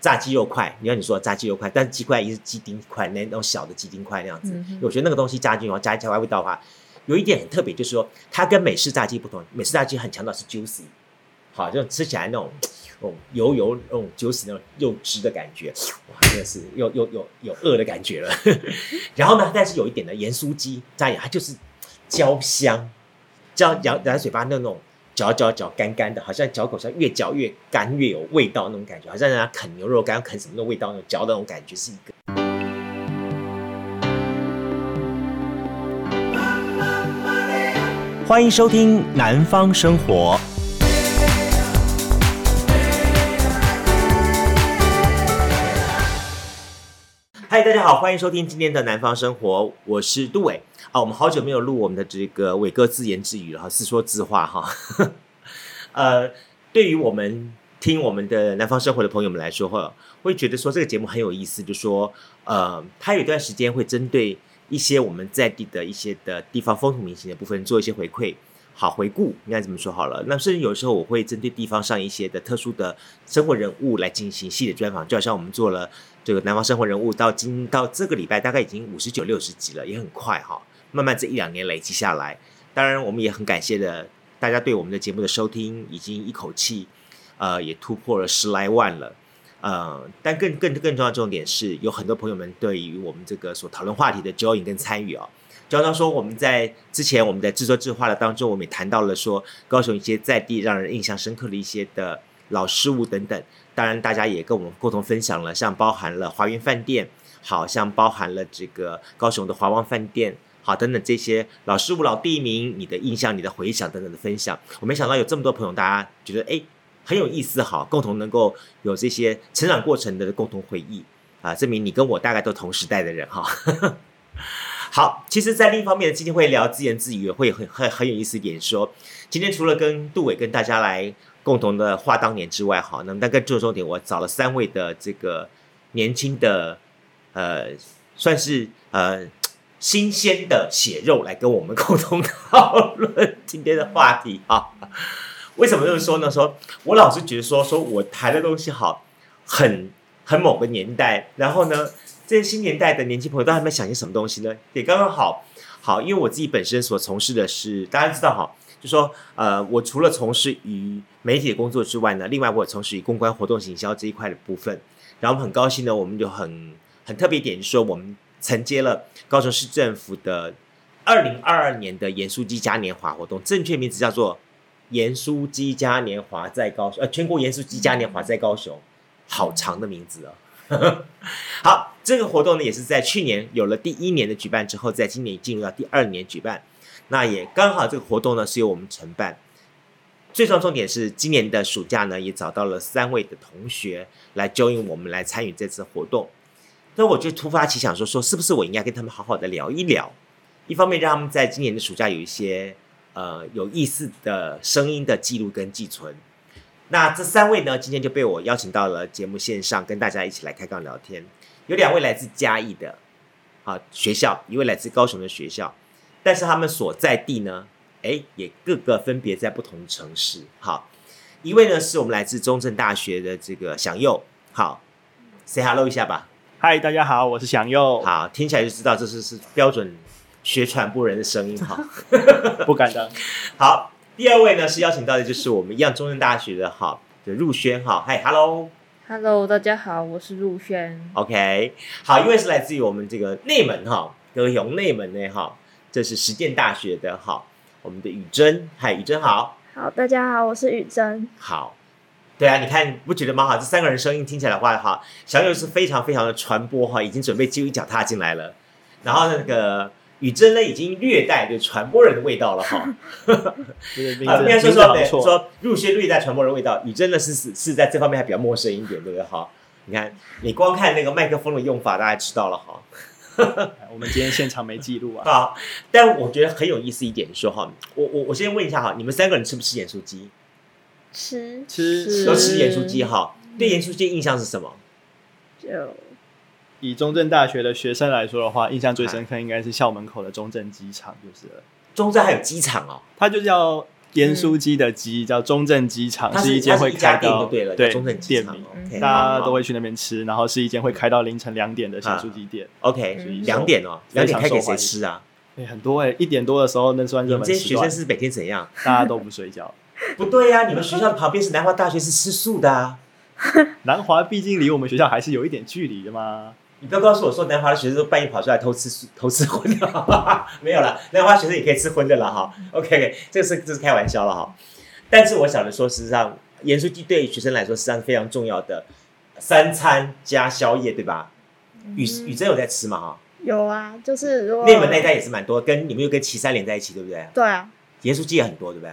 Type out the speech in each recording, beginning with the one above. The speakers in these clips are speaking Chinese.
炸鸡肉块，你看你说炸鸡肉块，但是鸡块也是鸡丁块，那那种小的鸡丁块那样子。嗯、我觉得那个东西加进去的话，加一加味道的话，有一点很特别，就是说它跟美式炸鸡不同。美式炸鸡很强调是 juicy，好，就吃起来那种哦油油那种 juicy 那种肉汁的感觉，哇，真的是又又有有饿的感觉了。然后呢，但是有一点呢盐酥鸡炸它就是焦香，焦咬咬在嘴巴那种。嚼嚼嚼，干干的，好像嚼口香越嚼越干，越有味道那种感觉，好像人家啃牛肉干，啃什么的味道，那种嚼的那种感觉是一个。欢迎收听《南方生活》。嗨，大家好，欢迎收听今天的《南方生活》，我是杜伟。啊，我们好久没有录我们的这个伟哥自言自语了哈，自说自话哈。呃，对于我们听我们的南方生活的朋友们来说哈，会觉得说这个节目很有意思，就说呃，他有一段时间会针对一些我们在地的一些的地方风土民情的部分做一些回馈，好回顾应该怎么说好了。那甚至有时候我会针对地方上一些的特殊的生活人物来进行系列专访，就好像我们做了这个南方生活人物，到今到这个礼拜大概已经五十九六十集了，也很快哈。慢慢这一两年累积下来，当然我们也很感谢的大家对我们的节目的收听，已经一口气，呃，也突破了十来万了，呃，但更更更重要重点是，有很多朋友们对于我们这个所讨论话题的 join 跟参与哦，就好像说我们在之前我们在制作计划的当中，我们也谈到了说高雄一些在地让人印象深刻的一些的老事物等等，当然大家也跟我们共同分享了，像包含了华园饭店，好像包含了这个高雄的华旺饭店。好，等等这些老师傅、老地名，你的印象、你的回想等等的分享，我没想到有这么多朋友，大家觉得哎很有意思，好，共同能够有这些成长过程的共同回忆啊，证明你跟我大概都同时代的人哈。好，其实，在另一方面，基金会聊自言自语会很很很有意思一点，说今天除了跟杜伟跟大家来共同的话当年之外，好，那么但更重点，我找了三位的这个年轻的呃，算是呃。新鲜的血肉来跟我们共同讨论今天的话题啊？为什么这么说呢？说我老是觉得说，说我谈的东西好，很很某个年代，然后呢，这些新年代的年轻朋友都还没想些什么东西呢？也刚刚好，好，因为我自己本身所从事的是，大家知道哈，就说呃，我除了从事于媒体的工作之外呢，另外我也从事于公关活动行销这一块的部分，然后很高兴呢，我们就很很特别一点，就是说我们。承接了高雄市政府的二零二二年的盐酥鸡嘉年华活动，正确名字叫做盐酥鸡嘉年华在高雄，呃，全国盐酥鸡嘉年华在高雄，好长的名字哦。好，这个活动呢也是在去年有了第一年的举办之后，在今年进入到第二年举办，那也刚好这个活动呢是由我们承办。最重要重点是今年的暑假呢也找到了三位的同学来 join 我们来参与这次活动。所以我就突发奇想说，说是不是我应该跟他们好好的聊一聊，一方面让他们在今年的暑假有一些呃有意思的声音的记录跟寄存。那这三位呢，今天就被我邀请到了节目线上，跟大家一起来开杠聊天。有两位来自嘉义的啊学校，一位来自高雄的学校，但是他们所在地呢，哎，也各个分别在不同城市。好，一位呢是我们来自中正大学的这个祥佑，好，say hello 一下吧。嗨，大家好，我是祥佑。好，听起来就知道这是是标准学传播人的声音哈，不敢当。好，第二位呢是邀请到的，就是我们一样中正大学的哈，就入轩哈。嗨，Hello，Hello，大家好，我是入轩。OK，好，一位是来自于我们这个内门哈，高雄内门呢哈，这是实践大学的哈，我们的宇珍。嗨，宇珍好。好，大家好，我是宇珍。好。对啊，你看不觉得蛮好，这三个人声音听起来的话，哈，祥佑是非常非常的传播哈，已经准备就一脚踏进来了。然后那个宇珍呢，已经略带就传播人的味道了哈。啊应该说说对，说入学略带传播人的味道。宇珍呢是是是在这方面还比较陌生一点，对不对？哈，你看你光看那个麦克风的用法，大家知道了哈。我们今天现场没记录啊。好，但我觉得很有意思一点，说哈，我我我先问一下哈，你们三个人吃不吃盐酥鸡？吃吃都吃盐酥鸡哈，对盐酥鸡印象是什么？就以中正大学的学生来说的话，印象最深刻应该是校门口的中正机场，就是了。中正还有机场哦，它就叫盐酥鸡的鸡叫中正机场，它是一间会开到对了，对中正机场，大家都会去那边吃，然后是一间会开到凌晨两点的咸酥鸡店。OK，两点哦，两点开给谁吃啊？哎，很多哎，一点多的时候那算热门时段。这些学生是每天怎样？大家都不睡觉？不对呀，你们学校旁边是南华大学，是吃素的啊。南华毕竟离我们学校还是有一点距离的嘛。你不要告诉我说南华的学生都半夜跑出来偷吃 偷吃荤的，没有了，南华学生也可以吃荤的了哈。OK，这个是这是开玩笑了哈。但是我想着说，事实上盐酥鸡对于学生来说实际上是非常重要的三餐加宵夜，对吧？雨雨真有在吃吗？哈，有啊，就是如果内门那一带也是蛮多，跟你们又跟旗山连在一起，对不对？对啊，盐酥鸡也很多，对不对？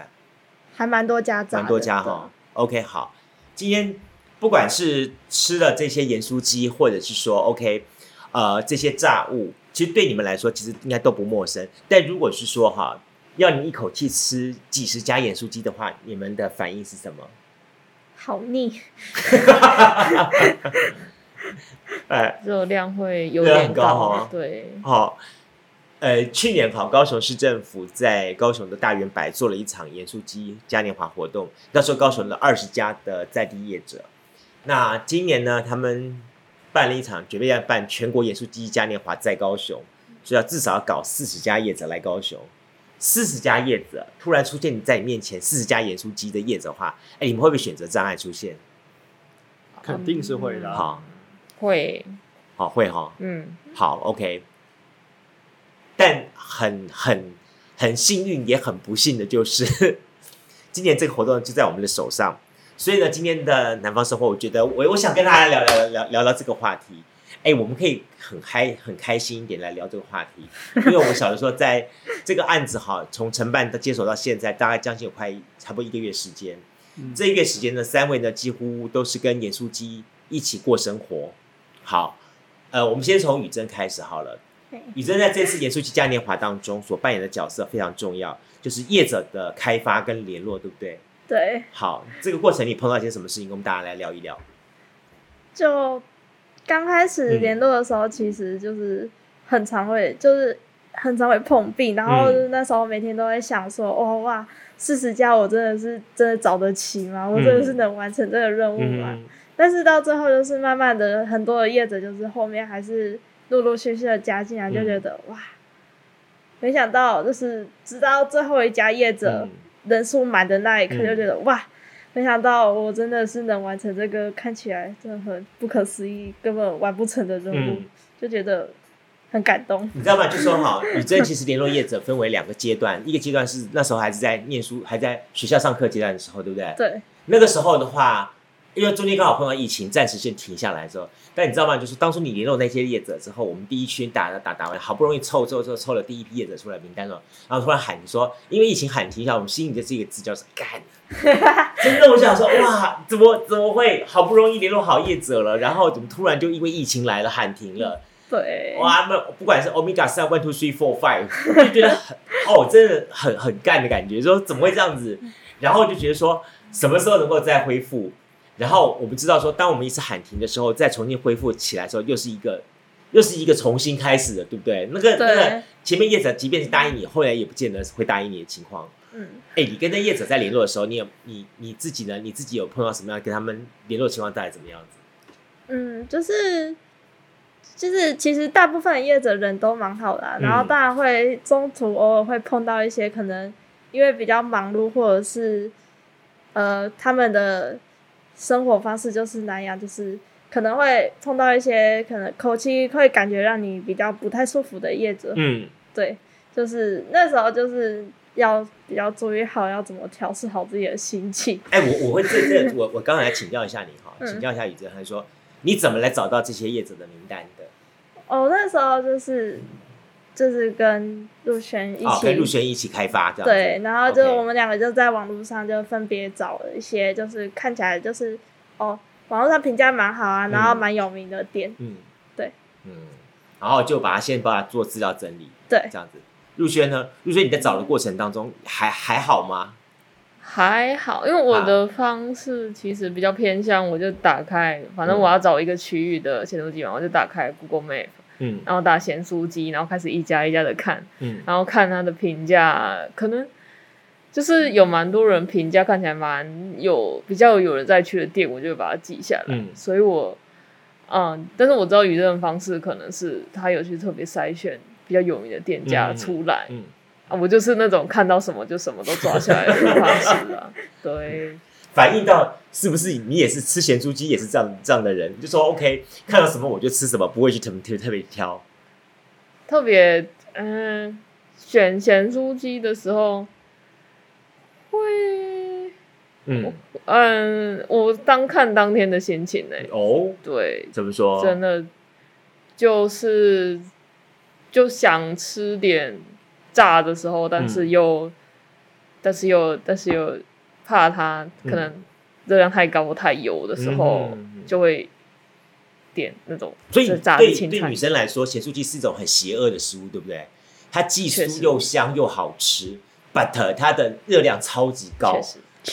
还蛮多家，蛮多家哈。OK，好，今天。不管是吃了这些盐酥鸡，或者是说 OK，呃，这些炸物，其实对你们来说，其实应该都不陌生。但如果是说哈，要你一口气吃几十家盐酥鸡的话，你们的反应是什么？好腻，哎，热量会有点高，高哦、对，好，呃，去年哈，高雄市政府在高雄的大远百做了一场盐酥鸡嘉年华活动，那时候高雄的二十家的在地业者。那今年呢，他们办了一场，准备要办全国盐酥鸡嘉年华在高雄，所以要至少要搞四十家业者来高雄。四十家业者突然出现在你面前，四十家盐酥鸡的业者的话，哎，你们会不会选择障碍出现？肯定是会的。好，会，好会哈。嗯，好，OK。但很很很幸运，也很不幸的就是，今年这个活动就在我们的手上。所以呢，今天的南方生活，我觉得我我想跟大家聊聊聊聊聊这个话题。哎，我们可以很开很开心一点来聊这个话题，因为我小的时候，在这个案子哈，从承办到接手到现在，大概将近有快差不多一个月时间。嗯、这一个月时间呢，三位呢几乎都是跟盐酥鸡一起过生活。好，呃，我们先从雨珍开始好了。雨珍在这次盐酥鸡嘉年华当中所扮演的角色非常重要，就是业者的开发跟联络，对不对？对，好，这个过程你碰到一些什么事情，跟我们大家来聊一聊。就刚开始联络的时候，其实就是很常会，就是很常会碰壁，然后那时候每天都在想说，哦哇，四十家我真的是真的找得起吗？我真的是能完成这个任务吗？嗯、但是到最后，就是慢慢的，很多的业者就是后面还是陆陆续续的加进来，就觉得、嗯、哇，没想到就是直到最后一家业者。嗯人数满的那一刻，就觉得、嗯、哇，没想到我真的是能完成这个看起来真的很不可思议、根本完不成的任务，嗯、就觉得很感动。你知道吗？就说哈，雨珍其实联络业者分为两个阶段，一个阶段是那时候还是在念书、还在学校上课阶段的时候，对不对？对。那个时候的话。因为中间刚好碰到疫情，暂时先停下来之后，但你知道吗？就是当初你联络那些业者之后，我们第一圈打打打完，好不容易凑凑凑凑了第一批业者出来名单了，然后突然喊说，因为疫情喊停一下，我们心里的这个字叫是干，真的我想说哇，怎么怎么会好不容易联络好业者了，然后怎么突然就因为疫情来了喊停了？对，哇，那不管是 Omega 三 One Two Three Four Five，就觉得很哦，真的很很干的感觉，说怎么会这样子？然后就觉得说什么时候能够再恢复？然后我们知道说，当我们一次喊停的时候，再重新恢复起来的时候，又是一个，又是一个重新开始的，对不对？那个对那个前面业者即便是答应你，后来也不见得会答应你的情况。嗯，哎，你跟那业者在联络的时候，你有你你自己呢？你自己有碰到什么样跟他们联络的情况？大概怎么样子？嗯，就是就是其实大部分的业者人都蛮好的，啊，然后当然会中途偶尔会碰到一些可能因为比较忙碌，或者是呃他们的。生活方式就是那样，就是可能会碰到一些可能口气会感觉让你比较不太舒服的业者。嗯，对，就是那时候就是要比较注意好要怎么调试好自己的心情。哎、欸，我我会这这 我我刚才请教一下你哈，请教一下宇哲，他说你怎么来找到这些业者的名单的？哦，那时候就是。就是跟陆轩一起，哦、跟陆轩一起开发这样。对，然后就我们两个就在网络上就分别找了一些，就是看起来就是哦，网络上评价蛮好啊，然后蛮有名的店。嗯，对，嗯，然后就把它先把它做资料整理。对，这样子。陆轩呢？陆轩你在找的过程当中还还好吗？还好，因为我的方式其实比较偏向，我就打开，反正我要找一个区域的咸酥鸡嘛，我就打开 Google Map。嗯，然后打咸酥鸡，然后开始一家一家的看，嗯，然后看他的评价，可能就是有蛮多人评价看起来蛮有比较有人在去的店，我就会把它记下来。嗯，所以我嗯，但是我知道宇正的方式可能是他有去特别筛选比较有名的店家出来。嗯。嗯啊，我就是那种看到什么就什么都抓下来的方式啊。对，反映到是不是你也是吃咸猪鸡也是这样这样的人？就说 OK，看到什么我就吃什么，不会去特别特别挑。特别嗯，选咸猪鸡的时候会嗯嗯，我当看当天的心情呢。哦，对，怎么说？真的就是就想吃点。炸的时候，但是又，嗯、但是又，但是又怕它可能热量太高、太油的时候，嗯、就会点那种。所以对对女生来说，咸酥鸡是一种很邪恶的食物，对不对？它既酥又香又好吃，but 它的热量超级高，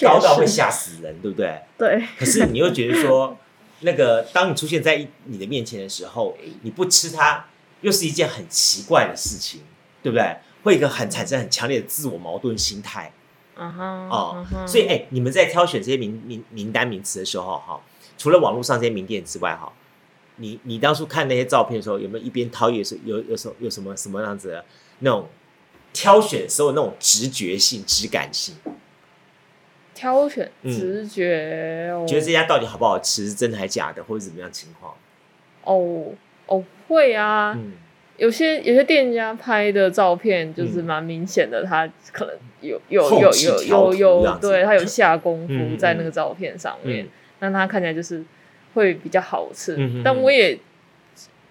高到会吓死人，对不对？对。可是你又觉得说，那个当你出现在你的面前的时候，你不吃它，又是一件很奇怪的事情，对不对？会一个很产生很强烈的自我矛盾心态，哦，所以哎，你们在挑选这些名名名单名词的时候，哈，除了网络上这些名店之外，哈，你你当初看那些照片的时候，有没有一边掏也是有有什有什么什么样子的那种挑选时候那种直觉性、直感性？挑选直觉，嗯，觉得这家到底好不好吃，是真的还是假的，或者怎么样情况？哦哦，会啊。嗯有些有些店家拍的照片就是蛮明显的，他可能有有有有有有，对他有下功夫在那个照片上面，让他看起来就是会比较好吃。但我也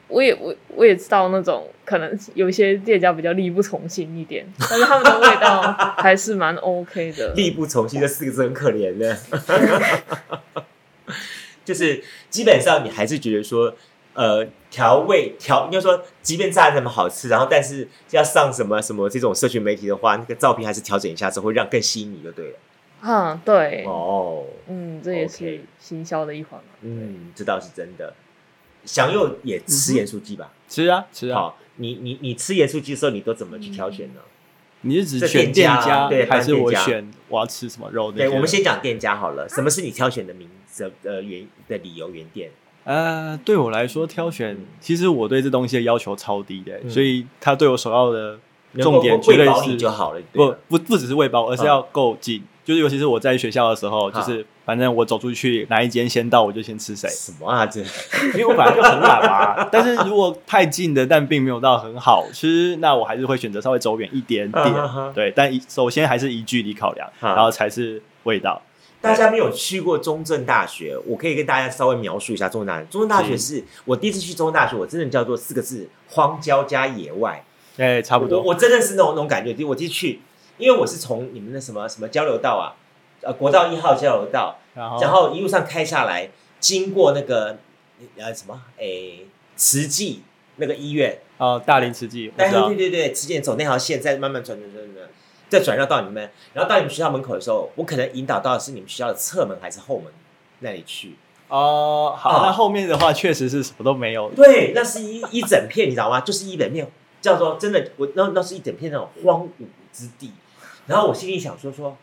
我也我我也知道那种可能有些店家比较力不从心一点，但是他们的味道还是蛮 OK 的。力不从心这四个字很可怜的，就是基本上你还是觉得说。呃，调味调，应该说，即便炸的那么好吃，然后但是要上什么什么这种社群媒体的话，那个照片还是调整一下之后，会让更吸引你就对了。嗯，对。哦，嗯，这也是行销的一环嘛。嗯，这倒是真的。祥佑也吃盐酥鸡吧？吃啊，吃啊。好，你你你吃盐酥鸡的时候，你都怎么去挑选呢？你是指选店家，对，还是我选我要吃什么肉？对，我们先讲店家好了。什么是你挑选的名字的原的理由原店？呃，对我来说，挑选其实我对这东西的要求超低的，所以他对我首要的重点绝对是就好了。不不不只是喂饱，而是要够近。就是尤其是我在学校的时候，就是反正我走出去哪一间先到，我就先吃谁。什么啊这？因为我本来就很懒嘛。但是如果太近的，但并没有到很好吃，那我还是会选择稍微走远一点点。对，但首先还是以距离考量，然后才是味道。大家没有去过中正大学，我可以跟大家稍微描述一下中正大学。中正大学是我第一次去中正大学，我真的叫做四个字：荒郊加野外。哎，差不多。我，我真的是那种那种感觉。我第一次去，因为我是从你们的什么什么交流道啊，呃，国道一号交流道，然后，然后一路上开下来，经过那个呃什么，哎，慈济那个医院哦，大林慈济。对对对对，慈济走那条线，再慢慢转转转转。再转绕到你们，然后到你们学校门口的时候，我可能引导到的是你们学校的侧门还是后门那里去？哦，好，那后面的话确实是什么都没有。对，那是一一整片，你知道吗？就是一整片，叫做真的，我那那是一整片那种荒芜之地。然后我心里想说说，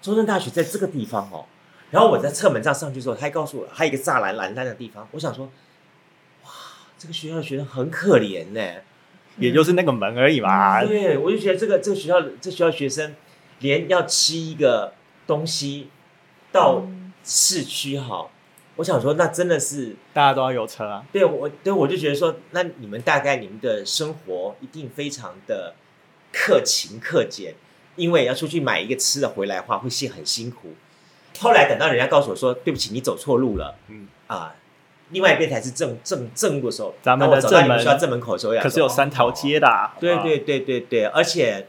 中正大学在这个地方哦。然后我在侧门这样上去之后，他还告诉我还有一个栅栏栏杆的地方。我想说，哇，这个学校的学生很可怜呢。也就是那个门而已嘛。嗯、对，我就觉得这个这个学校这学校学生连要吃一个东西到市区哈，我想说那真的是大家都要有车啊。对，我对我就觉得说，那你们大概你们的生活一定非常的克勤克俭，因为要出去买一个吃的回来的话会是很辛苦。后来等到人家告诉我说，对不起，你走错路了。嗯啊。另外一边才是正正正路的时候，咱们的正门，学校正门口的时候，可是有三条街的。对对对对对，而且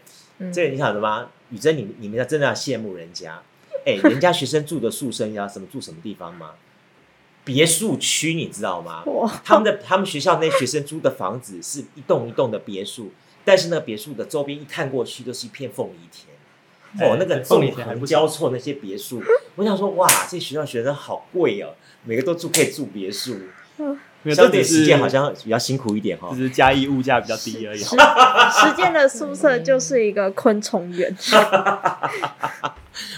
这个你想什么？宇珍，你你们要真的要羡慕人家，哎，人家学生住的宿舍要什么住什么地方吗？别墅区，你知道吗？他们的他们学校那学生租的房子是一栋一栋的别墅，但是那个别墅的周边一看过去都是一片凤梨田。哦，那个纵横交错那些别墅，我想说，哇，这学校学生好贵哦，每个都住可以住别墅。相对实践好像比较辛苦一点哈，只是嘉义物价比较低而已。实践的宿舍就是一个昆虫园。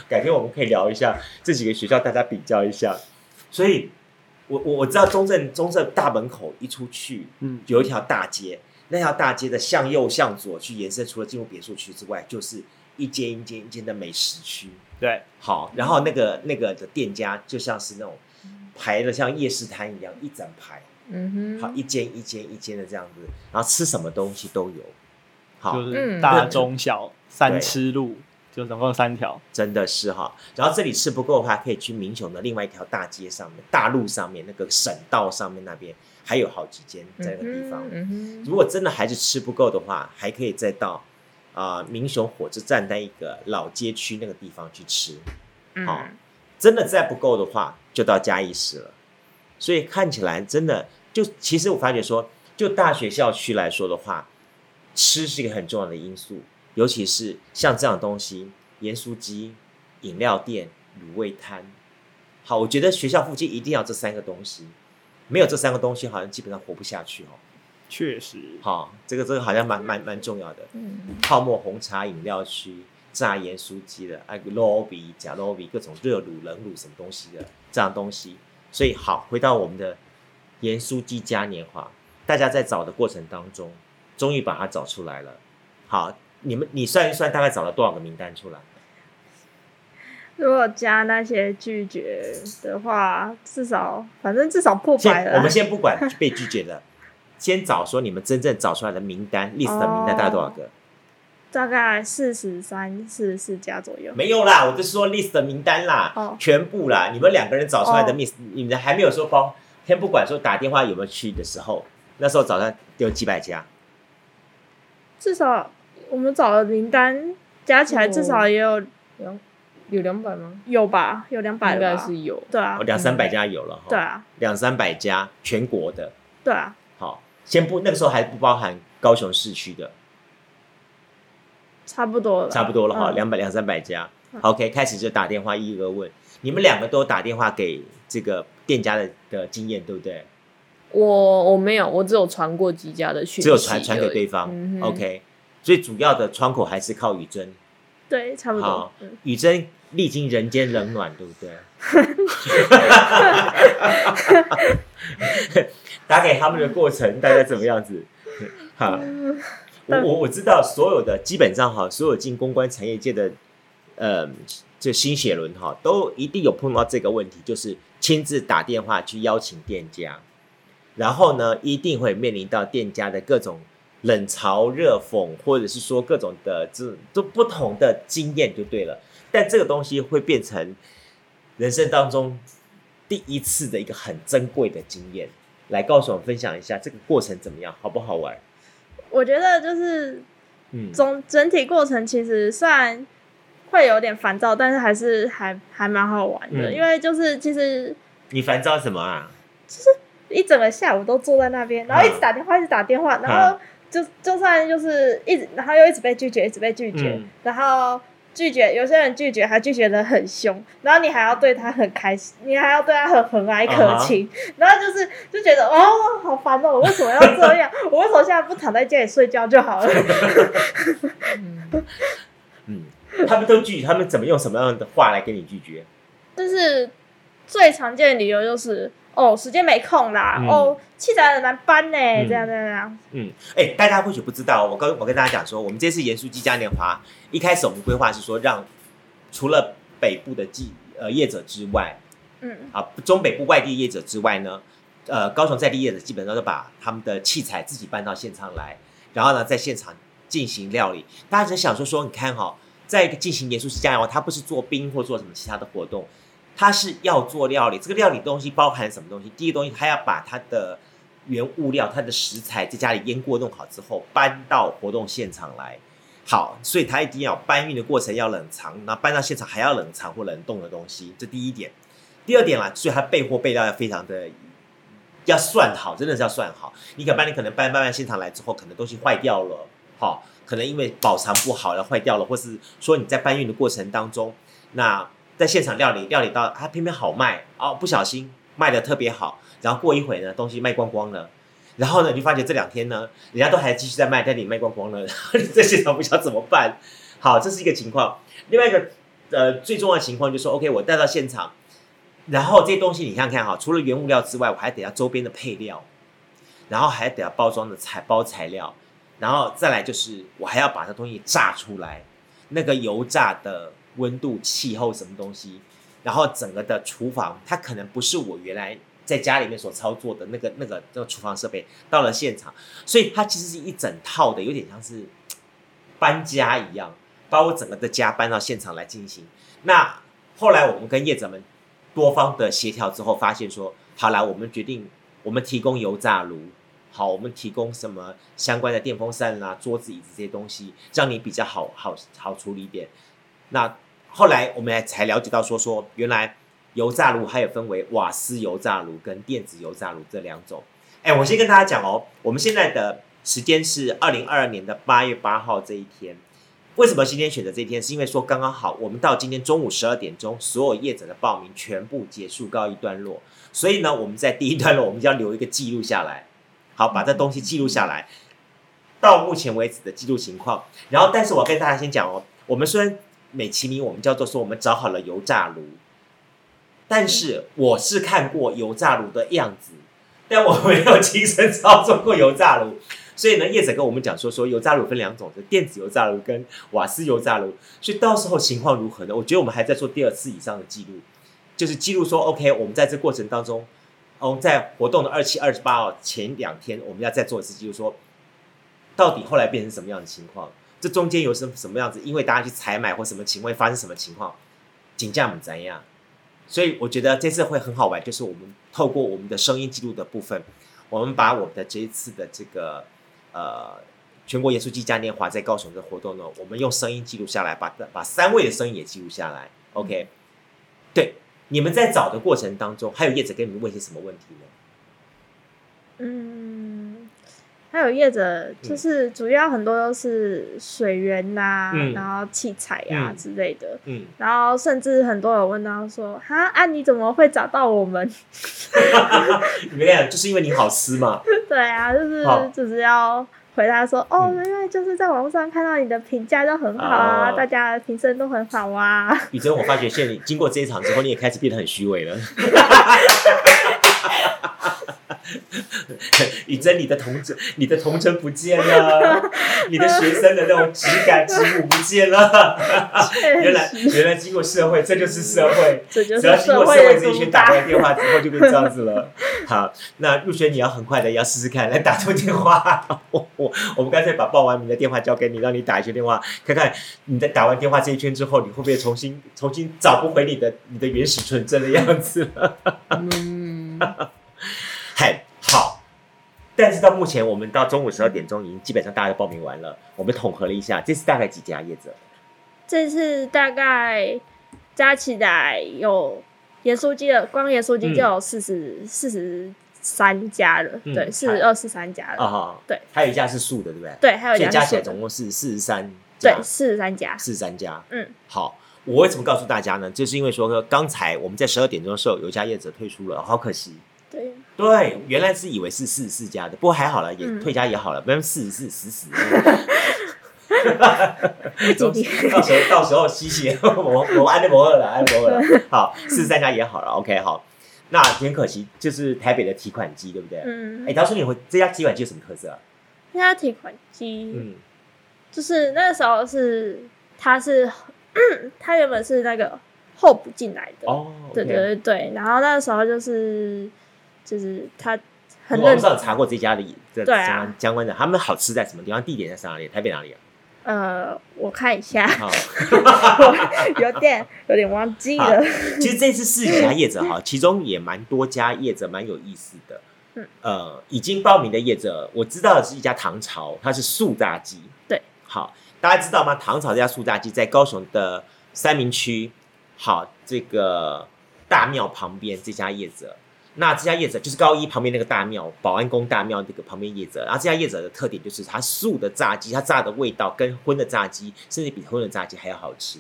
改天我们可以聊一下这几个学校，大家比较一下。所以我我我知道中正中正大门口一出去，嗯，有一条大街，那条大街的向右向左去延伸，除了进入别墅区之外，就是一间一间一间的美食区。对，好，然后那个那个的店家就像是那种排的像夜市摊一样，一整排。嗯哼，好，一间一间一间的这样子，然后吃什么东西都有，好，就是大中小三吃路，就总共三条，真的是哈。然后这里吃不够的话，可以去民雄的另外一条大街上面，大路上面那个省道上面那边还有好几间在那个地方。嗯哼，如果真的还是吃不够的话，还可以再到啊、呃、民雄火车站那一个老街区那个地方去吃。好，真的再不够的话，就到嘉义市了。所以看起来真的。就其实我发觉说，就大学校区来说的话，吃是一个很重要的因素，尤其是像这样的东西，盐酥鸡、饮料店、卤味摊。好，我觉得学校附近一定要这三个东西，没有这三个东西，好像基本上活不下去哦。确实，好，这个这个好像蛮蛮蛮重要的。嗯，泡沫红茶饮料区、炸盐酥鸡的，哎，罗比、假罗比，各种热卤、冷卤什么东西的这样东西。所以好，回到我们的。盐酥鸡嘉年华，大家在找的过程当中，终于把它找出来了。好，你们你算一算，大概找了多少个名单出来？如果加那些拒绝的话，至少反正至少破百了。我们先不管被拒绝的，先找说你们真正找出来的名单，list 的名单大概多少个？大概四十三、四十四家左右。没有啦，我就说 list 的名单啦，哦、全部啦，你们两个人找出来的 miss，、哦、你们还没有说包。先不管说打电话有没有去的时候，那时候早上有几百家，至少我们找的名单加起来至少也有两有两百吗？有吧，有两百，应该是有。对啊，两三百家有了。对啊，两三百家全国的。对啊。好，先不那个时候还不包含高雄市区的，差不多了，差不多了哈，两百两三百家。OK，开始就打电话一个个问，你们两个都打电话给这个。店家的的经验对不对？我我没有，我只有传过几家的讯息，只有传传给对方。嗯、OK，所以主要的窗口还是靠雨珍。对，差不多。好，宇珍历经人间冷暖，对不对？打给他们的过程大概怎么样子？好，我我我知道所有的基本上哈，所有进公关产业界的，呃，这新血轮哈，都一定有碰到这个问题，就是。亲自打电话去邀请店家，然后呢，一定会面临到店家的各种冷嘲热讽，或者是说各种的这都不同的经验就对了。但这个东西会变成人生当中第一次的一个很珍贵的经验，来告诉我们分享一下这个过程怎么样，好不好玩？我觉得就是，嗯，总整体过程其实算。会有点烦躁，但是还是还还蛮好玩的，嗯、因为就是其实你烦躁什么啊？就是一整个下午都坐在那边，然后一直打电话，一直打电话，然后就就算就是一直，然后又一直被拒绝，一直被拒绝，嗯、然后拒绝有些人拒绝还拒绝的很凶，然后你还要对他很开心，你还要对他很和蔼可亲，uh huh. 然后就是就觉得哦好烦哦，我为什么要这样？我为什么现在不躺在家里睡觉就好了？嗯。他们都拒绝，他们怎么用什么样的话来跟你拒绝？就是最常见的理由就是哦，时间没空啦，嗯、哦，器材很难搬呢，嗯、这样这样这样。嗯，哎、欸，大家或许不知道，我跟我跟大家讲说，我们这次盐酥鸡嘉年华一开始我们规划是说，让除了北部的记呃业者之外，嗯啊，中北部外地业者之外呢，呃，高雄在地业者基本上都把他们的器材自己搬到现场来，然后呢，在现场进行料理。大家只想说说，你看哈、哦。在进行盐酥鸡嘉年华，他不是做冰或做什么其他的活动，他是要做料理。这个料理东西包含什么东西？第一个东西，他要把他的原物料、他的食材在家里腌过弄好之后，搬到活动现场来。好，所以他一定要搬运的过程要冷藏，那搬到现场还要冷藏或冷冻的东西，这第一点。第二点啦，所以他备货备料要非常的要算好，真的是要算好。你可搬，你可能搬搬完现场来之后，可能东西坏掉了，好。可能因为保藏不好了，坏掉了，或是说你在搬运的过程当中，那在现场料理料理到它偏偏好卖哦，不小心卖的特别好，然后过一会呢，东西卖光光了，然后呢，你就发觉这两天呢，人家都还继续在卖，但你卖光光了，然后你在现场不知道怎么办。好，这是一个情况。另外一个呃最重要的情况就是说，OK，我带到现场，然后这些东西你看看哈，除了原物料之外，我还得要周边的配料，然后还得要包装的材包材料，然后再来就是我还要把这东西炸出来，那个油炸的温度、气候什么东西，然后整个的厨房它可能不是我原来在家里面所操作的那个那个那个厨房设备，到了现场，所以它其实是一整套的，有点像是搬家一样。把我整个的家搬到现场来进行。那后来我们跟业者们多方的协调之后，发现说，好来，我们决定我们提供油炸炉，好，我们提供什么相关的电风扇啦、桌子、椅子这些东西，让你比较好好好处理一点。那后来我们才了解到说，说原来油炸炉还有分为瓦斯油炸炉跟电子油炸炉这两种。哎，我先跟大家讲哦，我们现在的时间是二零二二年的八月八号这一天。为什么今天选择这一天？是因为说刚刚好，我们到今天中午十二点钟，所有业者的报名全部结束，告一段落。所以呢，我们在第一段落，我们就要留一个记录下来，好，把这东西记录下来，到目前为止的记录情况。然后，但是我跟大家先讲哦，我们虽然美其名我们叫做说我们找好了油炸炉，但是我是看过油炸炉的样子，但我没有亲身操作过油炸炉。所以呢，叶子跟我们讲说，说油炸炉分两种，是电子油炸炉跟瓦斯油炸炉。所以到时候情况如何呢？我觉得我们还在做第二次以上的记录，就是记录说，OK，我们在这过程当中，哦，在活动的二七、二十八号前两天，我们要再做一次记录，说到底后来变成什么样的情况？这中间有什么什么样子？因为大家去采买或什么情况发生什么情况？请教我们怎样？所以我觉得这次会很好玩，就是我们透过我们的声音记录的部分，我们把我们的这一次的这个。呃，全国盐酥鸡嘉年华在高雄的活动呢，我们用声音记录下来，把把三位的声音也记录下来。OK，对，你们在找的过程当中，还有叶子给你们问些什么问题呢？嗯，还有业者就是主要很多都是水源呐、啊，嗯、然后器材啊之类的，嗯，然后甚至很多有问到说，哈啊，你怎么会找到我们？你们俩就是因为你好吃嘛？对啊，就是就是要回答说，哦，因为就是在网络上看到你的评价都很好啊，哦、大家的评审都很好啊。宇珍，我发觉现在你经过这一场之后，你也开始变得很虚伪了。宇珍，你的童真，你的童真不见了，你的学生的那种质感、质朴不见了。原来，原来经过社会，这就是社会。只要经过社会这一圈打过来电话之后，就变这样子了。好，那入学你要很快的，要试试看，来打通电话。我我我们干脆把报完名的电话交给你，让你打一圈电话，看看你在打完电话这一圈之后，你会不会重新重新找不回你的你的原始纯真的样子了？嗯。嗨，好，但是到目前，我们到中午十二点钟，已经基本上大家都报名完了。我们统合了一下，这次大概几家业者？这次大概加起来有盐酥鸡的，光盐酥鸡就有四十四十三家了，嗯、对，四十二四三家了。啊对，还有一家是素的，对不对？对，还有一家加起来总共是四十三，对，四十三家，四十三家。嗯，好，我为什么告诉大家呢？就是因为说，刚才我们在十二点钟的时候，有一家业者退出了，好可惜。对对，原来是以为是四十四家的，不过还好了，也退家也好了，不然四十四死死。到时候到时候嘻嘻，我我安利摩尔了，安利摩尔了。好，四十三家也好了，OK，好。那很可惜，就是台北的提款机，对不对？嗯。哎，当初你会这家提款机有什么特色啊？这家提款机，嗯，就是那个时候是，它是，它原本是那个候补进来的哦，对对对对，然后那个时候就是。就是他很认真，查过这家的这相相关的，他们好吃在什么地方？地点在哪里？台北哪里啊？呃，我看一下，好 有点有点忘记了。其实这次四家业者哈，其中也蛮多家业者蛮有意思的。嗯，呃，已经报名的业者，我知道的是一家唐朝，它是素炸鸡。对，好，大家知道吗？唐朝这家素炸鸡在高雄的三明区，好，这个大庙旁边这家业者。那这家业者就是高一旁边那个大庙，保安宫大庙这个旁边业者。然后这家业者的特点就是，它素的炸鸡，它炸的味道跟荤的炸鸡，甚至比荤的炸鸡还要好吃。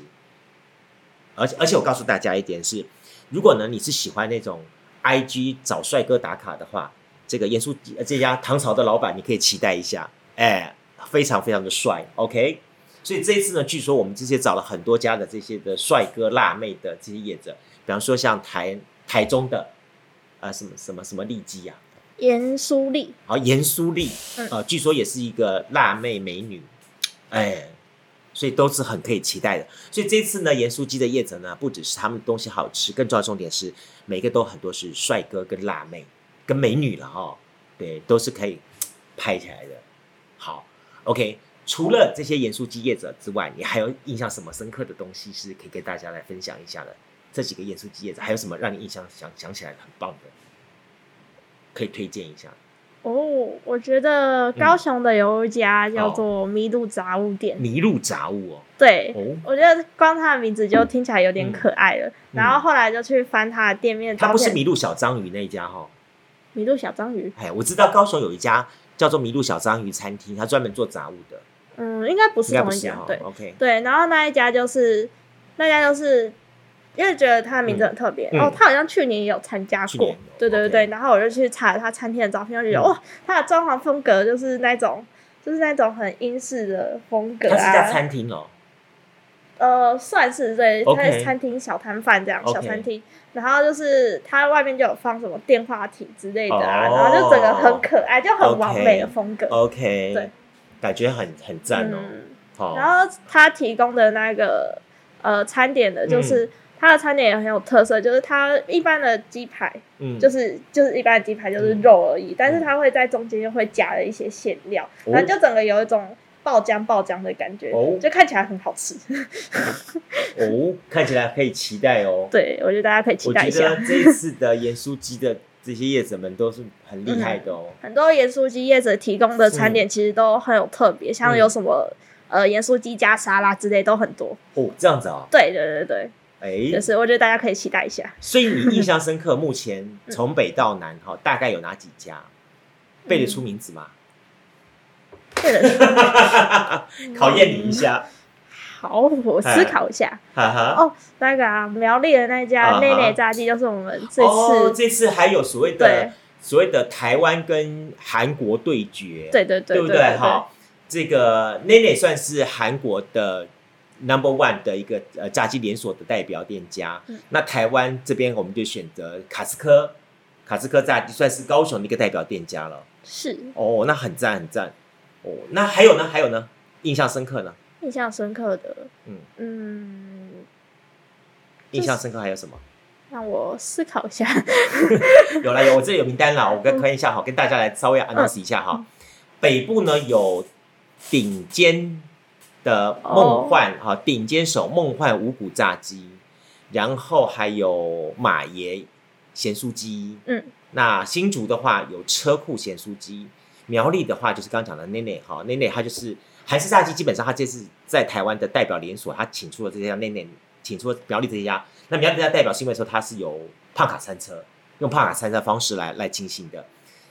而且而且我告诉大家一点是，如果呢你是喜欢那种 IG 找帅哥打卡的话，这个盐酥鸡这家唐朝的老板你可以期待一下，哎，非常非常的帅，OK。所以这一次呢，据说我们这些找了很多家的这些的帅哥辣妹的这些业者，比方说像台台中的、呃、什么什么什么利基呀，盐酥丽，好盐酥丽，嗯、呃，据说也是一个辣妹美女，哎，所以都是很可以期待的。所以这次呢，盐酥鸡的业者呢，不只是他们东西好吃，更重要重点是每个都很多是帅哥跟辣妹跟美女了哈、哦，对，都是可以拍起来的。好，OK。除了这些盐酥鸡业者之外，你还有印象什么深刻的东西是可以跟大家来分享一下的？这几个盐酥鸡业者还有什么让你印象想想起来很棒的，可以推荐一下？哦，我觉得高雄的有一家叫做麋鹿杂物店。麋鹿杂物哦，对，哦、我觉得光它的名字就听起来有点可爱了。嗯、然后后来就去翻它的店面，它不是麋鹿小章鱼那一家哈、哦？麋鹿小章鱼？哎，我知道高雄有一家叫做麋鹿小章鱼餐厅，它专门做杂物的。嗯，应该不是同一家，对，OK，对。然后那一家就是那家就是，因为觉得他的名字很特别，嗯、哦，他好像去年也有参加过，对对对对。然后我就去查了他餐厅的照片，就觉得、嗯、哇，他的装潢风格就是那种，就是那种很英式的风格啊。他是家餐厅哦，呃，算是对，他是餐厅小摊贩这样小餐厅。然后就是他外面就有放什么电话亭之类的啊，哦、然后就整个很可爱，就很完美的风格。OK，对。感觉很很赞哦，然后他提供的那个呃餐点的，就是他的餐点也很有特色，嗯、就是它一般的鸡排，嗯，就是就是一般的鸡排就是肉而已，嗯、但是它会在中间又会加了一些馅料，然后就整个有一种爆浆爆浆的感觉，哦，就看起来很好吃，哦，看起来可以期待哦，对，我觉得大家可以期待一下，我觉得这一次的盐酥鸡的。这些业者们都是很厉害的哦。嗯、很多盐酥鸡业者提供的餐点其实都很有特别，嗯、像有什么呃盐酥鸡加沙拉之类都很多。哦，这样子啊、哦？对对对对，哎、欸，就是我觉得大家可以期待一下。所以你印象深刻，目前 从北到南哈，大概有哪几家？背得出名字吗？背得出。考验你一下。好，我思考一下。哦，那个啊，苗栗的那家内内炸鸡，就是我们这次。哦，这次还有所谓的所谓的台湾跟韩国对决。对对对，对不对？哈，这个内内算是韩国的 number one 的一个呃炸鸡连锁的代表店家。那台湾这边我们就选择卡斯科，卡斯科炸鸡算是高雄的一个代表店家了。是。哦，那很赞很赞。哦，那还有呢？还有呢？印象深刻呢？印象深刻的，嗯嗯，印象深刻还有什么？让我思考一下。有了有，我这里有名单了，我跟看一下哈，跟大家来稍微 announce 一下哈。嗯、北部呢有顶尖的梦幻哈，顶、哦、尖手梦幻五谷炸鸡，然后还有马爷咸酥鸡，嗯，那新竹的话有车库咸酥鸡，苗栗的话就是刚刚讲的内内哈，内内它就是。韩式炸鸡基本上，他这次在台湾的代表连锁，他请出了这家内内，请出了苗栗这家。那苗栗这家代表是因为说他是有胖卡餐车，用胖卡餐车方式来来进行的。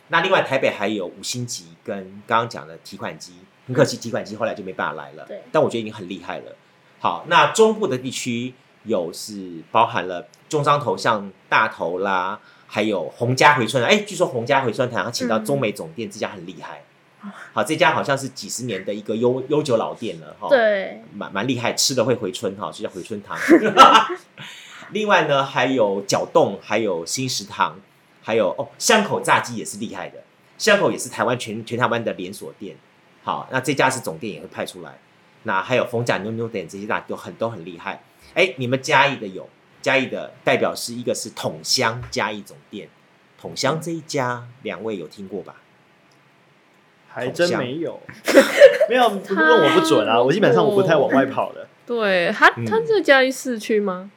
那另外台北还有五星级跟刚刚讲的提款机，很可惜提款机后来就没办法来了。对，但我觉得已经很厉害了。好，那中部的地区有是包含了中彰投像大头啦，还有洪家回春。哎，据说洪家回春堂他请到中美总店，这家很厉害。好，这家好像是几十年的一个悠悠久老店了哈，对，蛮蛮厉害，吃的会回春哈，就叫回春堂。另外呢，还有角冻，还有新食堂，还有哦，巷口炸鸡也是厉害的，巷口也是台湾全全台湾的连锁店。好，那这家是总店也会派出来。那还有逢甲妞妞店这些大都很都很厉害。哎，你们嘉义的有嘉义的代表是一个是桶香嘉义总店，桶香这一家两位有听过吧？还真没有，没有，问我不准啊！我基本上我不太往外跑的。对他，他是嘉义市区吗？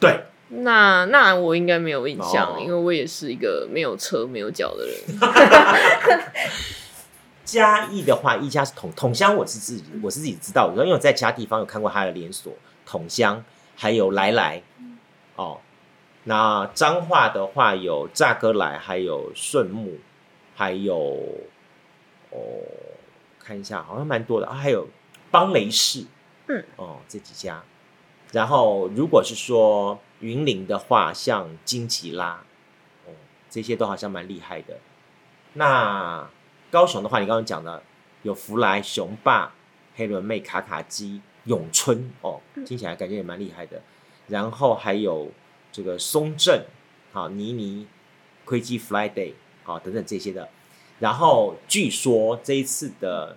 对，那那我应该没有印象，因为我也是一个没有车没有脚的人。嘉义的话，一家是统统香，我是自己我是自己知道的，因为我在其他地方有看过他的连锁统香，还有来来哦。那彰化的话有炸哥来，还有顺木，还有。哦，看一下，好像蛮多的啊，还有邦雷士，嗯，哦，这几家。然后，如果是说云林的话，像金吉拉，哦，这些都好像蛮厉害的。那高雄的话，你刚刚讲的有福来、雄霸、黑轮妹、卡卡基、永春哦，听起来感觉也蛮厉害的。然后还有这个松镇，好妮妮、窥基 Friday，好等等这些的。然后据说这一次的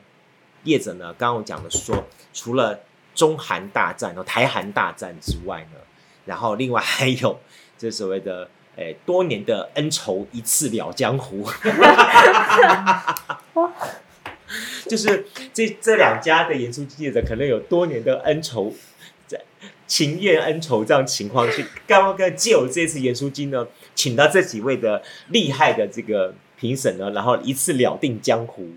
业者呢，刚刚我讲的说，除了中韩大战、台韩大战之外呢，然后另外还有这所谓的。哎，多年的恩仇一次了江湖，就是这这两家的盐酥鸡业者可能有多年的恩仇，情怨恩仇这样情况，去刚刚借由这次演出金呢，请到这几位的厉害的这个评审呢，然后一次了定江湖，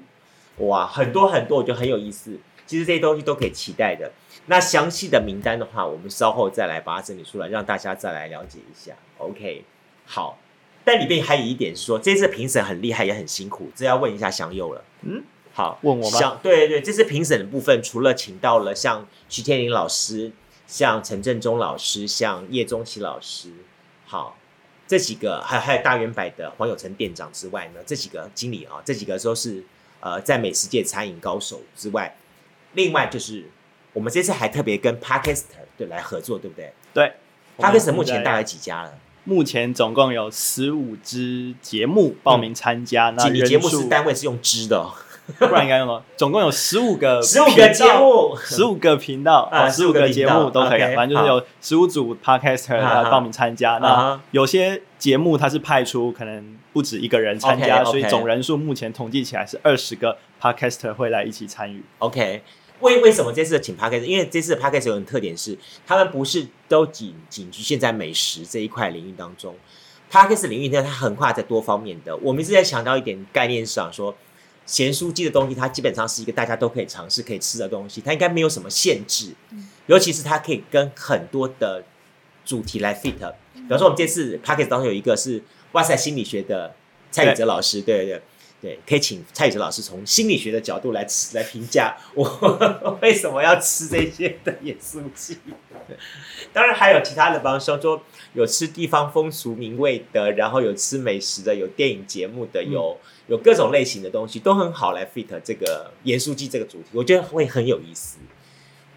哇，很多很多，我觉得很有意思。其实这些东西都可以期待的。那详细的名单的话，我们稍后再来把它整理出来，让大家再来了解一下。OK。好，但里面还有一点是说，这次评审很厉害，也很辛苦，这要问一下祥佑了。嗯，好，问我吗？对对对，这次评审的部分，除了请到了像徐天林老师、像陈振中老师、像叶宗奇老师，好，这几个还有还有大元百的黄有成店长之外呢，这几个经理啊，这几个都是呃在美食界餐饮高手之外，另外就是我们这次还特别跟 parkest 对来合作，对不对？对 parkest 目前大概几家了？目前总共有十五支节目报名参加，嗯、那你节目是单位是用支的，哦，不然应该用吗？总共有十五个 十五个节目，十五个频道 啊，十五个节目都可以，反正就是有十五组 podcaster 来报名参加。那有些节目它是派出可能不止一个人参加，所以总人数目前统计起来是二十个 podcaster 会来一起参与。OK。为为什么这次请 Podcast？因为这次的 Podcast 有一个特点是，他们不是都仅仅局限在美食这一块领域当中。Podcast 领域呢，它横跨在多方面的。我们一直在强调一点概念上，说咸酥鸡的东西，它基本上是一个大家都可以尝试、可以吃的东西，它应该没有什么限制。尤其是它可以跟很多的主题来 fit。比方说，我们这次 Podcast 当中有一个是哇塞心理学的蔡宇哲老师，对对对。对，可以请蔡宇哲老师从心理学的角度来吃来评价我 为什么要吃这些的盐酥鸡。当然还有其他的，比方说说有吃地方风俗名味的，然后有吃美食的，有电影节目的，有有各种类型的东西都很好来 fit 这个盐酥鸡这个主题，我觉得会很有意思。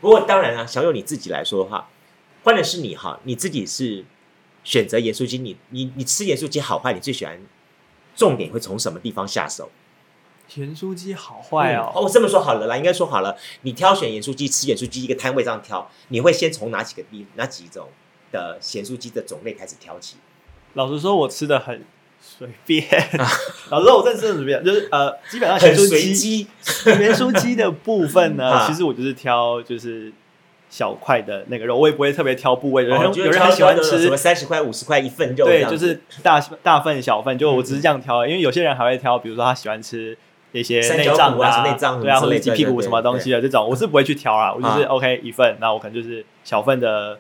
不过当然啊，小友你自己来说的话，换的是你哈，你自己是选择盐酥鸡，你你你吃盐酥鸡好坏，你最喜欢？重点会从什么地方下手？盐酥鸡好坏哦、嗯，哦，我这么说好了啦，应该说好了，你挑选盐酥鸡吃盐酥鸡一个摊位上挑，你会先从哪几个地哪几种的咸酥鸡的种类开始挑起？老实说，我吃的很随便。老实说，我真的吃的随便，就是呃，基本上咸酥鸡、盐酥鸡的部分呢，其实我就是挑就是。小块的那个肉，我也不会特别挑部位。有人有人很喜欢吃什么三十块、五十块一份肉，对，就是大大份、小份，就我只是这样挑。因为有些人还会挑，比如说他喜欢吃一些内脏啊、内脏对啊，或者鸡屁股什么东西的这种，我是不会去挑啊。我就是 OK 一份，那我可能就是小份的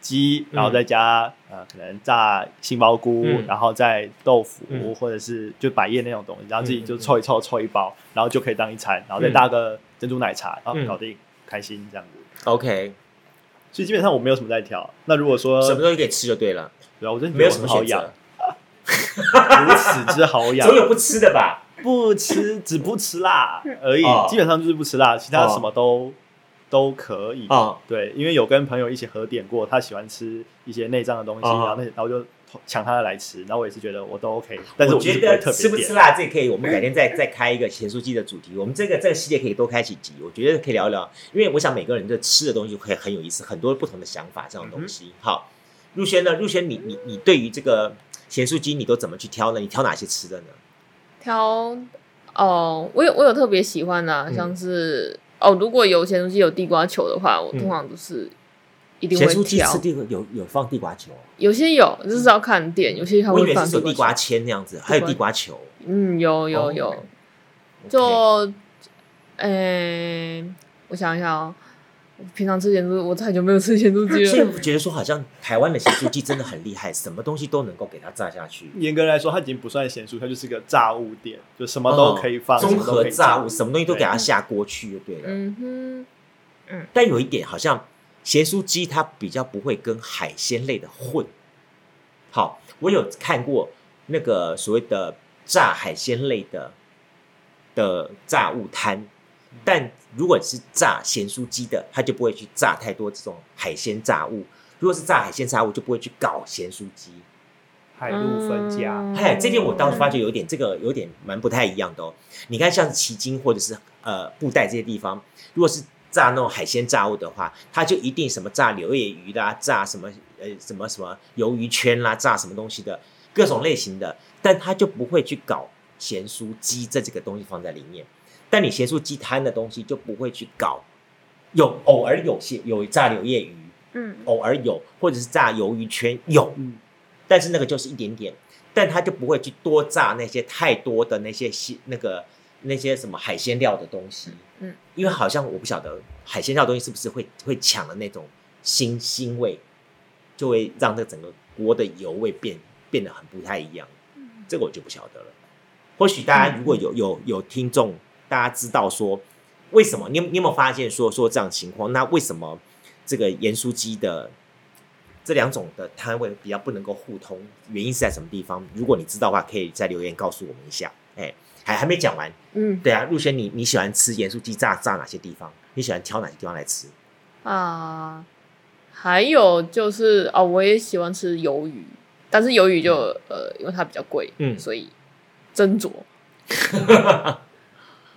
鸡，然后再加呃可能炸杏鲍菇，然后再豆腐或者是就百叶那种东西，然后自己就凑一凑凑一包，然后就可以当一餐，然后再搭个珍珠奶茶，然后搞定，开心这样子。OK，所以基本上我没有什么在挑。那如果说什么东西可以吃就对了，对啊，我真的没有什么好养，如此之好养，总有不吃的吧？不吃，只不吃辣而已，基本上就是不吃辣，其他什么都都可以啊。对，因为有跟朋友一起合点过，他喜欢吃一些内脏的东西，然后那然后就。抢他的来吃，然后我也是觉得我都 OK，但是我，是我觉得吃不吃辣这可以，我们改天再再开一个咸酥鸡的主题。我们这个这个系列可以多开几集，我觉得可以聊一聊，因为我想每个人的吃的东西会很有意思，很多不同的想法这种东西。嗯、好，入轩呢？入轩，你你你对于这个咸酥鸡你都怎么去挑呢？你挑哪些吃的呢？挑哦，我有我有特别喜欢的、啊，像是、嗯、哦，如果有咸酥鸡有地瓜球的话，我通常都是。咸酥鸡吃地瓜有有放地瓜球，有些有，就是要看店，有些他会放地瓜签那样子，还有地瓜球。嗯，有有有，就，诶，我想一下哦，平常吃咸酥，我太久没有吃咸酥鸡了。所以我觉得说，好像台湾的咸酥鸡真的很厉害，什么东西都能够给它炸下去。严格来说，它已经不算咸酥，它就是个炸物店，就什么都可以放，综合炸物，什么东西都给它下锅去就对了。嗯哼，嗯，但有一点好像。咸酥鸡它比较不会跟海鲜类的混。好，我有看过那个所谓的炸海鲜类的的炸物摊，但如果是炸咸酥鸡的，它就不会去炸太多这种海鲜炸物。如果是炸海鲜炸物，就不会去搞咸酥鸡。海陆分家，哎，这点我倒是发觉有点这个有点蛮不太一样的哦。你看，像旗津或者是呃布袋这些地方，如果是炸那种海鲜炸物的话，它就一定什么炸柳叶鱼啦，炸什么呃什么什么鱿鱼圈啦，炸什么东西的各种类型的，但他就不会去搞咸酥鸡这这个东西放在里面。但你咸酥鸡摊的东西就不会去搞，有偶尔有些有炸柳叶鱼，嗯，偶尔有，或者是炸鱿鱼圈有。嗯但是那个就是一点点，但他就不会去多炸那些太多的那些鲜那个那些什么海鲜料的东西，嗯，因为好像我不晓得海鲜料的东西是不是会会抢了那种腥腥味，就会让这整个锅的油味变变得很不太一样，嗯，这个我就不晓得了。或许大家如果有有有听众，大家知道说为什么你你有没有发现说说这样情况？那为什么这个盐酥鸡的？这两种的摊位比较不能够互通，原因是在什么地方？如果你知道的话，可以在留言告诉我们一下。哎，还还没讲完。嗯，对啊，陆轩，你你喜欢吃盐酥鸡炸炸哪些地方？你喜欢挑哪些地方来吃？啊，还有就是哦，我也喜欢吃鱿鱼，但是鱿鱼就、嗯、呃，因为它比较贵，嗯，所以斟酌。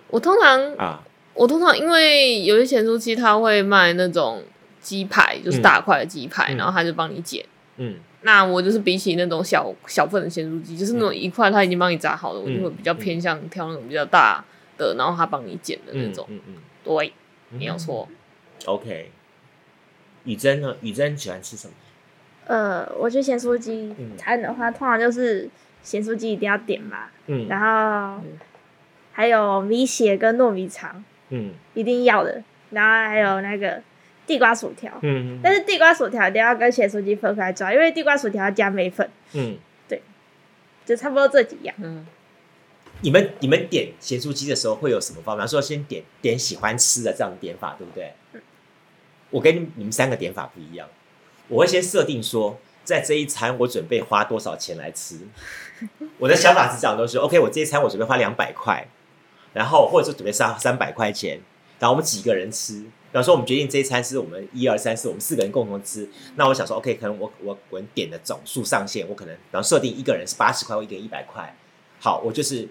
我通常啊，我通常因为有些咸酥鸡他会卖那种。鸡排就是大块的鸡排，嗯、然后他就帮你剪。嗯，那我就是比起那种小小份的咸酥鸡，就是那种一块他已经帮你炸好了，嗯、我就会比较偏向挑那种比较大的，然后他帮你剪的那种。嗯嗯，嗯对，没有错。OK，雨珍呢？雨珍喜欢吃什么？呃，我觉得咸酥鸡餐的话，通常就是咸酥鸡一定要点嘛。嗯，然后还有米血跟糯米肠，嗯，一定要的。然后还有那个。地瓜薯条，嗯，但是地瓜薯条一定要跟咸酥鸡分开抓，因为地瓜薯条要加梅粉，嗯，对，就差不多这几样。嗯，你们你们点咸酥鸡的时候会有什么方法？说先点点喜欢吃的这样的点法，对不对？嗯，我跟你们三个点法不一样，我会先设定说，在这一餐我准备花多少钱来吃。我的想法是这样，都是 OK，我这一餐我准备花两百块，然后或者是准备三三百块钱，然后我们几个人吃。比方说，我们决定这一餐是我们一二三四，我们四个人共同吃。那我想说，OK，可能我我我点的总数上限，我可能比方设定一个人是八十块，我一个人一百块。好，我就是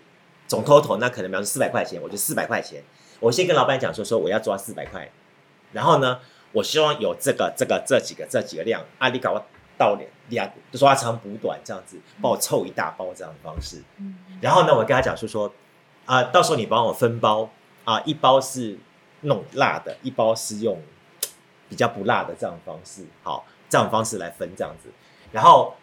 总 total，那可能比方说四百块钱，我就四百块钱。我先跟老板讲说，说我要抓四百块，然后呢，我希望有这个这个这几个这几个量，啊，里搞我到两，就抓长补短这样子，帮我凑一大包这样的方式。然后呢，我跟他讲说说，啊、呃，到时候你帮我分包啊、呃，一包是。弄辣的一包是用比较不辣的这样的方式，好，这样的方式来分这样子。然后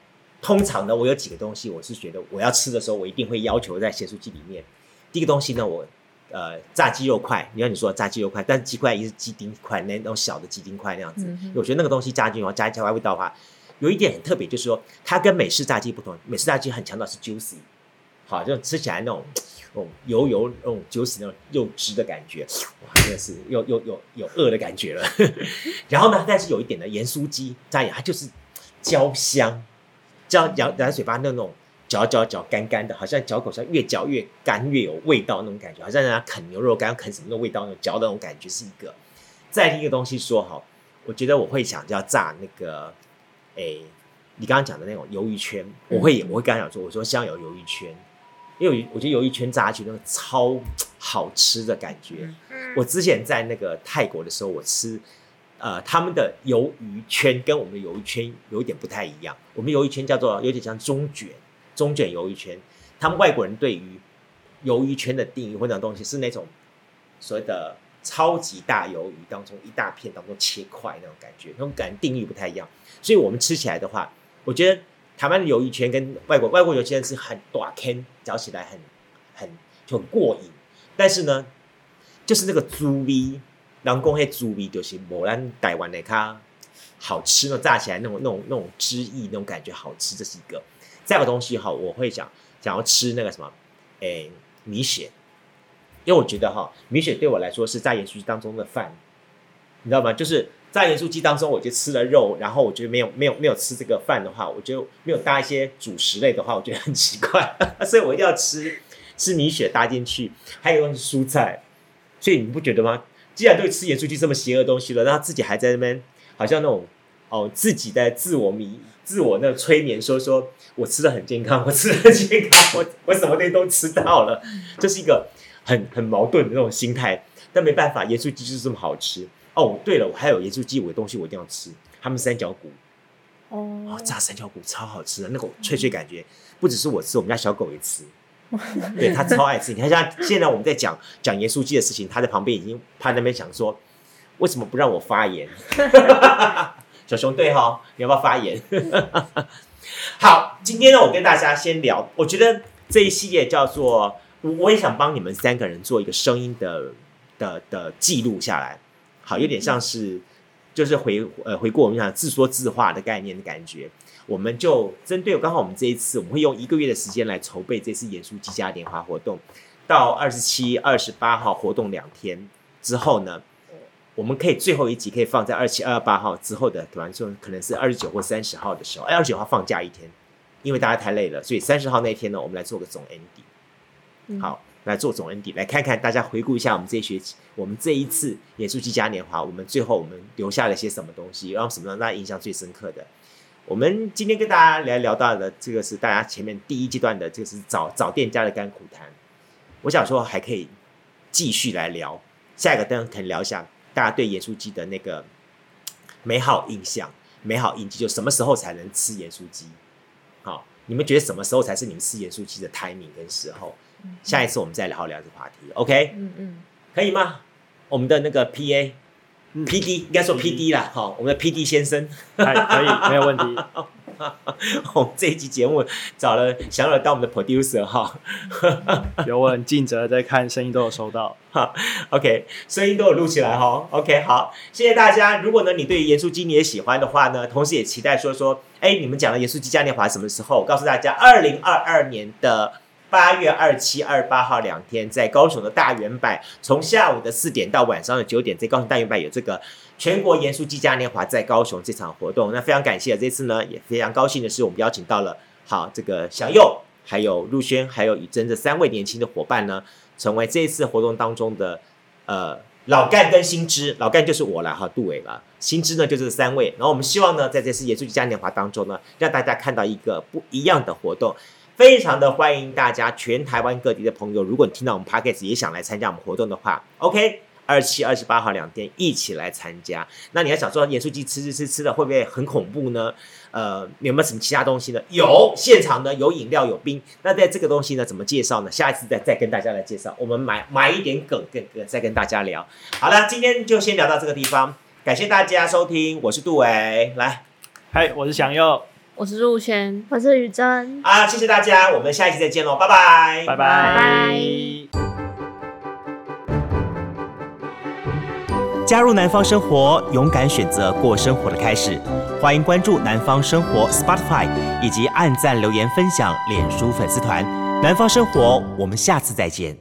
通常呢，我有几个东西，我是觉得我要吃的时候，我一定会要求在咸酥鸡里面。第一个东西呢，我呃炸鸡肉块，你看你说炸鸡肉块，但是鸡块也是鸡丁块，那那种小的鸡丁块那样子。嗯、我觉得那个东西炸鸡肉加一加味道的话，有一点很特别，就是说它跟美式炸鸡不同，美式炸鸡很强调是 juicy，好，就吃起来那种。哦，油油那种酒死那种肉汁的感觉，哇，真的是又又又有饿的感觉了。然后呢，但是有一点的盐酥鸡，再它就是焦香，嚼咬咬嘴巴那种嚼嚼嚼干干的，好像嚼口香越嚼越干，越有味道那种感觉，好像人家啃牛肉干啃什么的味道那种嚼的那种感觉是一个。再一个东西说哈，我觉得我会想要炸那个，诶，你刚刚讲的那种鱿鱼圈，我会我会跟他讲说，我说香油鱿鱼圈。因为我觉得鱿鱼圈炸下去那个超好吃的感觉。我之前在那个泰国的时候，我吃呃他们的鱿鱼圈跟我们的鱿鱼圈有一点不太一样。我们鱿鱼圈叫做有点像中卷，中卷鱿鱼圈。他们外国人对于鱿鱼圈的定义或者东西是那种所谓的超级大鱿鱼当中一大片当中切块那种感觉，那种感觉定义不太一样。所以我们吃起来的话，我觉得。台湾的鱿鱼圈跟外国外国鱿鱼圈是很大坑，嚼起来很很就很过瘾。但是呢，就是那个猪味，人讲那猪味就是无咱台湾的它好吃呢，炸起来那种那种那种汁液那种感觉好吃，这是一个。再有个东西哈，我会想想要吃那个什么，诶、欸、米血，因为我觉得哈米血对我来说是在盐酥鸡当中的饭，你知道吗？就是在盐酥鸡当中，我就吃了肉，然后我觉得没有没有没有吃这个饭的话，我就没有搭一些主食类的话，我觉得很奇怪，所以我一定要吃吃米血搭进去，还有蔬菜，所以你不觉得吗？既然对吃盐酥鸡这么邪恶东西了，然后自己还在那边好像那种哦自己在自我迷自我那催眠说，说我吃的很健康，我吃的健康，我我什么东西都吃到了，这是一个很很矛盾的那种心态，但没办法，盐酥鸡就是这么好吃。哦，对了，我还有盐酥鸡，我的东西我一定要吃，他们三角骨。哦，炸三角骨超好吃的，那个脆脆感觉，不只是我吃，我们家小狗也吃，对，他超爱吃。你看，像现在我们在讲讲盐酥鸡的事情，他在旁边已经趴那边想说，为什么不让我发言？小熊对哈，你要不要发言？好，今天呢，我跟大家先聊，我觉得这一系列叫做，我也想帮你们三个人做一个声音的的的记录下来。好，有点像是，就是回呃回顾我们讲自说自话的概念的感觉。我们就针对刚好我们这一次，我们会用一个月的时间来筹备这次盐酥鸡嘉年华活动。到二十七、二十八号活动两天之后呢，我们可以最后一集可以放在二七、二八号之后的，比方说可能是二十九或三十号的时候。哎，二十九号放假一天，因为大家太累了，所以三十号那天呢，我们来做个总 ending。好。来做总 N D，来看看大家回顾一下我们这一学期，我们这一次盐酥鸡嘉年华，我们最后我们留下了些什么东西，然后什么让大家印象最深刻的？我们今天跟大家来聊到的这个是大家前面第一阶段的，就是找找店家的甘苦谈。我想说还可以继续来聊，下一个灯可以聊一下大家对盐酥鸡的那个美好印象、美好印记，就什么时候才能吃盐酥鸡？好，你们觉得什么时候才是你们吃盐酥鸡的 timing 跟时候？下一次我们再聊聊这个话题，OK？嗯嗯，可以吗？我们的那个 PA、嗯、PD 应该说 PD 啦，好，我们的 PD 先生，可以，没有问题。我们这一集节目找了想要当我们的 producer 哈，有我很尽责在看，声音都有收到。哈，OK，声音都有录起来哈。OK，好，谢谢大家。如果呢你对盐酥鸡你也喜欢的话呢，同时也期待说说，哎，你们讲的盐酥鸡嘉年华什么时候？我告诉大家，二零二二年的。八月二七、二八号两天，在高雄的大圆柏，从下午的四点到晚上的九点，在高雄大圆柏有这个全国盐酥鸡嘉年华在高雄这场活动。那非常感谢，这次呢也非常高兴的是，我们邀请到了好这个祥佑，还有陆轩，还有宇珍这三位年轻的伙伴呢，成为这一次活动当中的呃老干跟新知。老干就是我了哈，杜伟了，新知呢就是三位。然后我们希望呢，在这次盐酥鸡嘉年华当中呢，让大家看到一个不一样的活动。非常的欢迎大家，全台湾各地的朋友，如果你听到我们 Podcast 也想来参加我们活动的话，OK，二七、二十八号两天一起来参加。那你要想说盐酥鸡吃吃吃吃的会不会很恐怖呢？呃，有没有什么其他东西呢？有，现场呢有饮料有冰。那在这个东西呢怎么介绍呢？下一次再再跟大家来介绍。我们买买一点梗跟跟再跟大家聊。好了，今天就先聊到这个地方，感谢大家收听，我是杜伟，来，嗨，我是祥佑。我是陆轩，我是宇珍。啊，谢谢大家，我们下一期再见喽，拜拜，拜拜。加入南方生活，勇敢选择过生活的开始。欢迎关注南方生活 Spotify，以及按赞留言分享脸书粉丝团。南方生活，我们下次再见。